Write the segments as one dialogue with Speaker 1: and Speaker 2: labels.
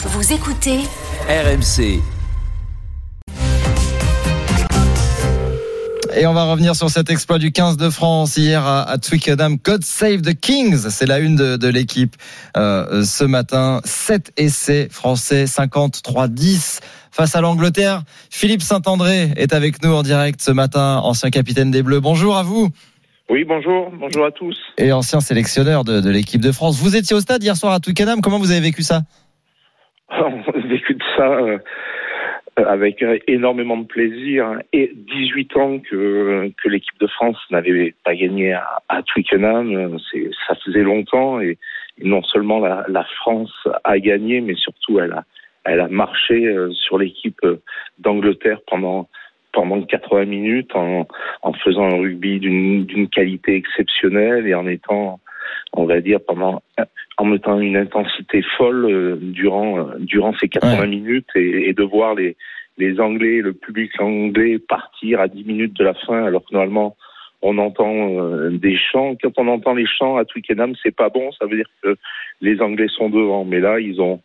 Speaker 1: Vous écoutez
Speaker 2: RMC.
Speaker 3: Et on va revenir sur cet exploit du 15 de France hier à, à Twickenham. God Save the Kings, c'est la une de, de l'équipe euh, ce matin. 7 essais français, 53-10 face à l'Angleterre. Philippe Saint-André est avec nous en direct ce matin, ancien capitaine des Bleus. Bonjour à vous.
Speaker 4: Oui, bonjour, bonjour à tous.
Speaker 3: Et ancien sélectionneur de, de l'équipe de France. Vous étiez au stade hier soir à Twickenham. Comment vous avez vécu ça?
Speaker 4: On a de ça euh, avec énormément de plaisir. Et 18 ans que, que l'équipe de France n'avait pas gagné à, à Twickenham, ça faisait longtemps. Et, non seulement la, la, France a gagné, mais surtout elle a, elle a marché euh, sur l'équipe d'Angleterre pendant pendant 80 minutes en, en faisant un rugby d'une qualité exceptionnelle et en étant, on va dire, pendant en mettant une intensité folle euh, durant euh, durant ces 80 ouais. minutes et, et, de voir les les Anglais, le public anglais partir à 10 minutes de la fin alors que normalement on entend euh, des chants. Quand on entend les chants à Twickenham, c'est pas bon. Ça veut dire que les Anglais sont devant. Mais là, ils ont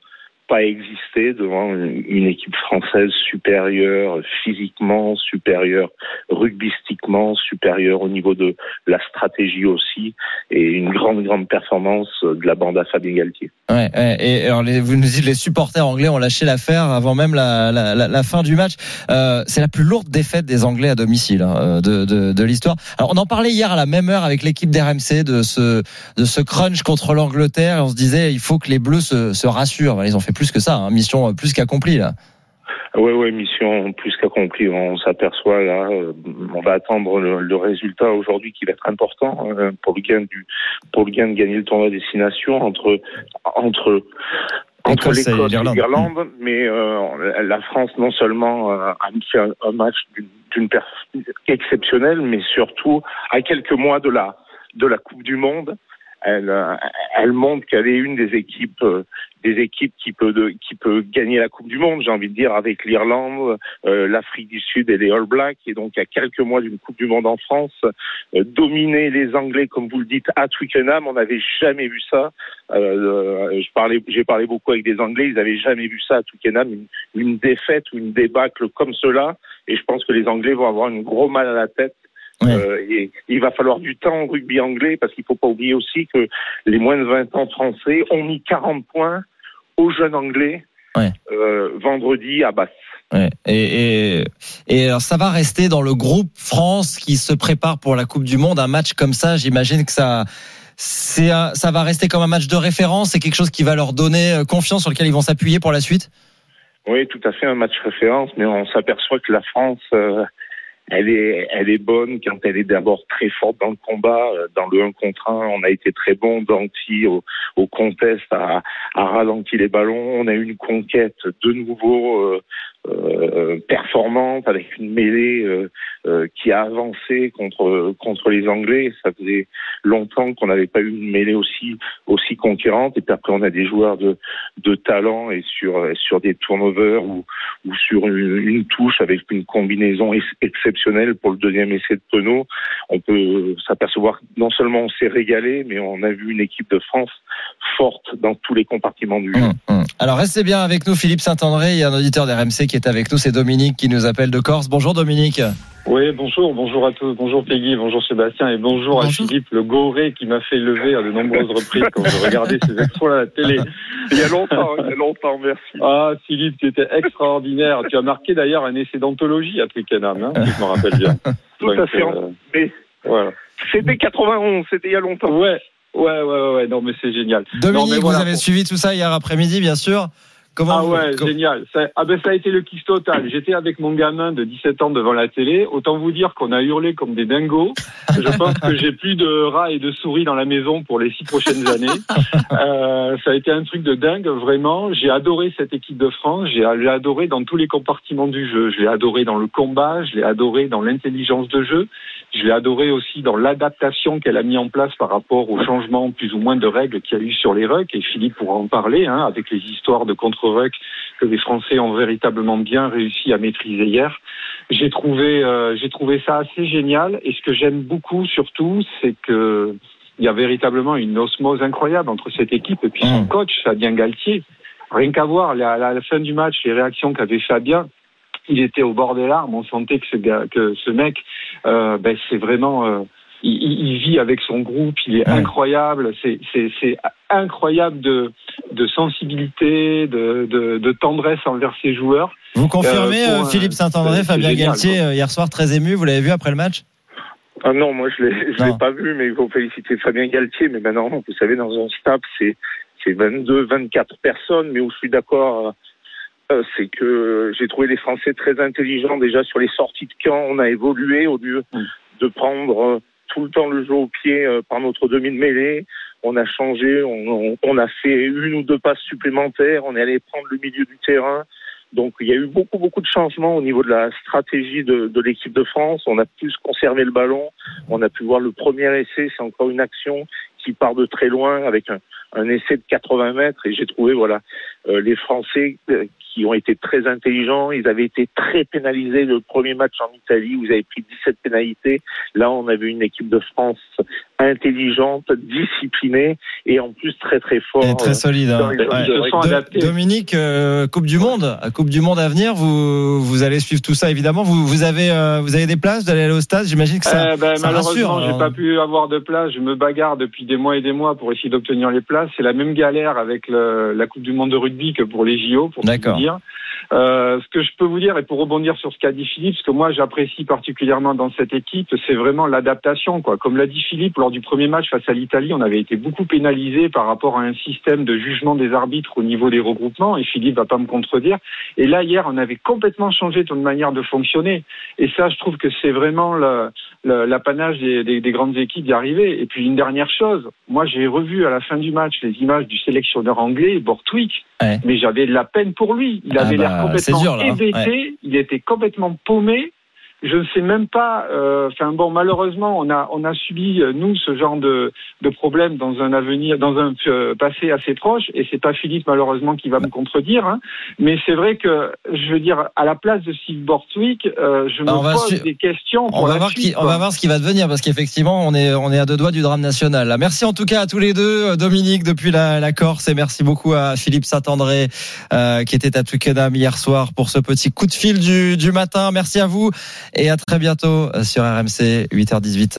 Speaker 4: pas existé devant une équipe française supérieure physiquement, supérieure rugbystiquement, supérieure au niveau de la stratégie aussi, et une grande, grande performance de la bande à Fabien Galtier.
Speaker 3: Ouais, et alors vous nous dites les supporters anglais ont lâché l'affaire avant même la, fin du match. Euh, c'est la plus lourde défaite des Anglais à domicile hein, de l'histoire. Alors on en parlait hier à la même heure avec l'équipe d'RMC de ce, de ce crunch contre l'Angleterre. Et on se disait il faut que les Bleus se, se rassurent. Ils ont fait plus que ça, hein, mission plus qu'accomplie là.
Speaker 4: Oui, oui, mission plus qu'accomplie. On s'aperçoit là, euh, on va attendre le, le résultat aujourd'hui qui va être important euh, pour le gain du, pour le gain de gagner le tournoi destination entre entre entre l'Écosse et l'Irlande, mais euh, la France non seulement euh, a fait un, un match d'une exceptionnelle, mais surtout à quelques mois de la de la Coupe du Monde elle, elle montre qu'elle est une des équipes, des équipes qui peut, de, qui peut gagner la Coupe du Monde, j'ai envie de dire, avec l'Irlande, euh, l'Afrique du Sud et les All Blacks. Et donc, à quelques mois d'une Coupe du Monde en France, euh, dominer les Anglais, comme vous le dites, à Twickenham, on n'avait jamais vu ça. Euh, parlais, j'ai parlé beaucoup avec des Anglais, ils n'avaient jamais vu ça à Twickenham, une, une défaite ou une débâcle comme cela. Et je pense que les Anglais vont avoir un gros mal à la tête Ouais. Euh, et il va falloir du temps au rugby anglais parce qu'il faut pas oublier aussi que les moins de 20 ans français ont mis 40 points aux jeunes anglais ouais. euh, vendredi à Basse.
Speaker 3: Ouais. Et, et, et, alors ça va rester dans le groupe France qui se prépare pour la Coupe du Monde. Un match comme ça, j'imagine que ça, c'est ça va rester comme un match de référence. C'est quelque chose qui va leur donner euh, confiance sur lequel ils vont s'appuyer pour la suite?
Speaker 4: Oui, tout à fait un match référence, mais on s'aperçoit que la France. Euh, elle est, elle est bonne quand elle est d'abord très forte dans le combat, dans le 1 contre 1. On a été très bon d'anti au, au contest, à, à ralentir les ballons. On a eu une conquête de nouveau euh, euh, performante avec une mêlée euh, euh, qui a avancé contre contre les Anglais. Ça faisait longtemps qu'on n'avait pas eu une mêlée aussi aussi conquérante. Et puis après, on a des joueurs de de talent et sur sur des turnovers ou ou sur une, une touche avec une combinaison ex exceptionnelle pour le deuxième essai de Penaud. On peut s'apercevoir non seulement on s'est régalé, mais on a vu une équipe de France forte dans tous les compartiments du jeu.
Speaker 3: Mmh, mmh. Alors restez bien avec nous, Philippe Saint-André. Il y a un auditeur d'RMC qui est avec nous, c'est Dominique qui nous appelle de Corse. Bonjour Dominique.
Speaker 5: Oui, bonjour, bonjour à tous, bonjour Peggy, bonjour Sébastien et bonjour, bonjour. à Philippe Le Goré qui m'a fait lever à de nombreuses reprises quand je regardais ces exploits à la télé.
Speaker 4: Il y a longtemps, il y a longtemps, merci.
Speaker 5: Ah Philippe, tu étais extraordinaire. tu as marqué d'ailleurs un essai d'anthologie à Twickenham, hein, si je me rappelle bien.
Speaker 4: Tout Donc, à fait. Euh, mais voilà. C'était 91, c'était il y a longtemps.
Speaker 5: Ouais, ouais, ouais, ouais, non mais c'est génial.
Speaker 3: Dominique,
Speaker 5: non,
Speaker 3: voilà, vous avez pour... suivi tout ça hier après-midi, bien sûr.
Speaker 5: Comment ah ouais, vous... génial. Ça, ah ben ça a été le kiff total. J'étais avec mon gamin de 17 ans devant la télé. Autant vous dire qu'on a hurlé comme des dingos. Je pense que j'ai plus de rats et de souris dans la maison pour les six prochaines années. Euh, ça a été un truc de dingue, vraiment. J'ai adoré cette équipe de France. J'ai adoré dans tous les compartiments du jeu. Je l'ai adoré dans le combat. Je l'ai adoré dans l'intelligence de jeu. Je l'ai adoré aussi dans l'adaptation qu'elle a mis en place par rapport au changement plus ou moins de règles qu'il y a eu sur les rucks. Et Philippe pourra en parler, hein, avec les histoires de contre ruck que les Français ont véritablement bien réussi à maîtriser hier. J'ai trouvé, euh, j'ai trouvé ça assez génial. Et ce que j'aime beaucoup surtout, c'est que il y a véritablement une osmose incroyable entre cette équipe et puis son coach, Fabien Galtier. rien qu'à voir à la, fin du match, les réactions qu'avait Fabien, il était au bord des larmes. On sentait que ce, gars, que ce mec, euh, ben, c'est vraiment. Euh, il, vit avec son groupe, il est incroyable. C'est incroyable de, de sensibilité, de, de, de, tendresse envers ses joueurs.
Speaker 3: Vous confirmez, euh, Philippe Saint-André, Fabien Galtier, hier soir très ému. Vous l'avez vu après le match?
Speaker 4: Ah non, moi je l'ai, l'ai pas vu, mais il faut féliciter Fabien Galtier. Mais maintenant, vous savez, dans un staff, c'est c'est 22, 24 personnes, mais où je suis d'accord, euh, c'est que j'ai trouvé les Français très intelligents déjà sur les sorties de camp. On a évolué au lieu mm. de prendre euh, tout le temps le jeu au pied euh, par notre demi de mêlée. On a changé, on, on, a fait une ou deux passes supplémentaires. On est allé prendre le milieu du terrain. Donc il y a eu beaucoup beaucoup de changements au niveau de la stratégie de, de l'équipe de France. On a pu conserver le ballon. On a pu voir le premier essai. C'est encore une action qui part de très loin avec un, un essai de 80 mètres et j'ai trouvé voilà euh, les Français euh, qui ont été très intelligents. Ils avaient été très pénalisés le premier match en Italie. Vous avez pris 17 pénalités. Là, on avait une équipe de France intelligente, disciplinée et en plus très très fort. Et
Speaker 3: très solide. Hein. Dominique, euh, Coupe du Monde, Coupe du Monde à venir. Vous vous allez suivre tout ça évidemment. Vous vous avez euh, vous avez des places d'aller au stade. J'imagine que ça.
Speaker 5: Eh ben,
Speaker 3: ça
Speaker 5: malheureusement,
Speaker 3: j'ai
Speaker 5: pas pu avoir de place. Je me bagarre depuis des mois et des mois pour essayer d'obtenir les places. C'est la même galère avec le, la Coupe du Monde de rugby que pour les JO. Pour D'accord. Euh, ce que je peux vous dire, et pour rebondir sur ce qu'a dit Philippe, ce que moi j'apprécie particulièrement dans cette équipe, c'est vraiment l'adaptation. Quoi. Comme l'a dit Philippe, lors du premier match face à l'Italie, on avait été beaucoup pénalisé par rapport à un système de jugement des arbitres au niveau des regroupements, et Philippe va pas me contredire. Et là, hier, on avait complètement changé notre manière de fonctionner. Et ça, je trouve que c'est vraiment l'apanage des, des, des, grandes équipes d'y arriver. Et puis une dernière chose, moi j'ai revu à la fin du match les images du sélectionneur anglais, Bortwick, mais j'avais de la peine pour lui. Il avait ah l'air bah, complètement hébété, il était complètement paumé je ne sais même pas. Euh, enfin bon, malheureusement, on a on a subi euh, nous ce genre de de problème dans un avenir, dans un euh, passé assez proche. Et c'est pas Philippe malheureusement qui va me contredire. Hein. Mais c'est vrai que je veux dire à la place de Steve Bortwick, euh, je me pose des questions.
Speaker 3: on va voir qui, on va voir ce qui va devenir parce qu'effectivement on est on est à deux doigts du drame national. Merci en tout cas à tous les deux, Dominique depuis la, la Corse et merci beaucoup à Philippe Saint-André qui était à Twickenham hier soir pour ce petit coup de fil du du matin. Merci à vous et à très bientôt sur RMC 8h18.